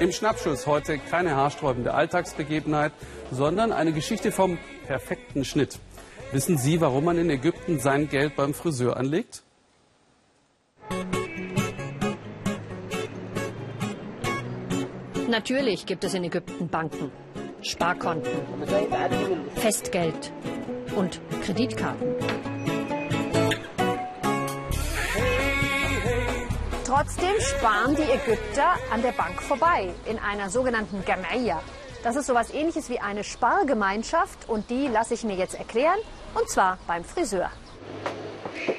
Im Schnappschuss heute keine haarsträubende Alltagsbegebenheit, sondern eine Geschichte vom perfekten Schnitt. Wissen Sie, warum man in Ägypten sein Geld beim Friseur anlegt? Natürlich gibt es in Ägypten Banken, Sparkonten, Festgeld und Kreditkarten. Trotzdem sparen die Ägypter an der Bank vorbei in einer sogenannten Gamaya. Das ist sowas ähnliches wie eine Spargemeinschaft und die lasse ich mir jetzt erklären und zwar beim Friseur.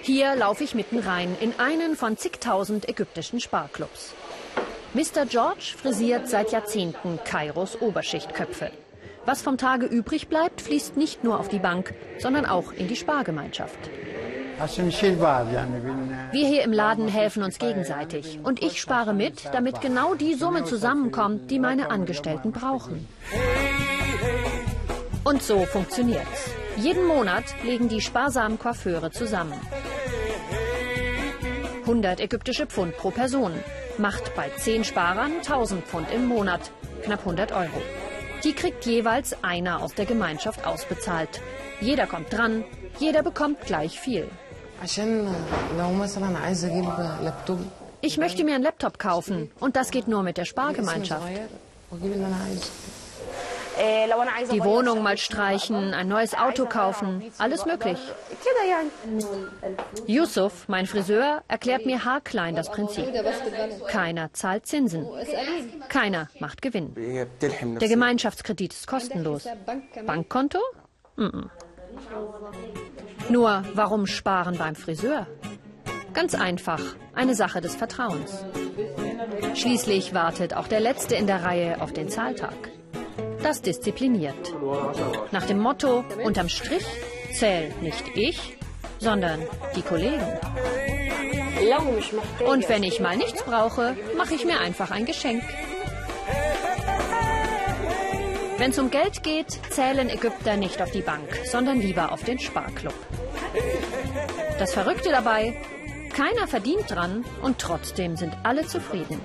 Hier laufe ich mitten rein in einen von zigtausend ägyptischen Sparclubs. Mr. George frisiert seit Jahrzehnten Kairos Oberschichtköpfe. Was vom Tage übrig bleibt, fließt nicht nur auf die Bank, sondern auch in die Spargemeinschaft. Wir hier im Laden helfen uns gegenseitig. Und ich spare mit, damit genau die Summe zusammenkommt, die meine Angestellten brauchen. Und so funktioniert's. Jeden Monat legen die sparsamen Coiffeure zusammen. 100 ägyptische Pfund pro Person macht bei 10 Sparern 1000 Pfund im Monat, knapp 100 Euro. Die kriegt jeweils einer aus der Gemeinschaft ausbezahlt. Jeder kommt dran, jeder bekommt gleich viel. Ich möchte mir einen Laptop kaufen und das geht nur mit der Spargemeinschaft. Die Wohnung mal streichen, ein neues Auto kaufen, alles möglich. Yusuf, mein Friseur, erklärt mir haarklein das Prinzip. Keiner zahlt Zinsen. Keiner macht Gewinn. Der Gemeinschaftskredit ist kostenlos. Bankkonto? Mm -mm. Nur, warum sparen beim Friseur? Ganz einfach, eine Sache des Vertrauens. Schließlich wartet auch der Letzte in der Reihe auf den Zahltag. Das diszipliniert. Nach dem Motto, unterm Strich zählt nicht ich, sondern die Kollegen. Und wenn ich mal nichts brauche, mache ich mir einfach ein Geschenk. Wenn es um Geld geht, zählen Ägypter nicht auf die Bank, sondern lieber auf den Sparklub. Das Verrückte dabei, keiner verdient dran und trotzdem sind alle zufrieden.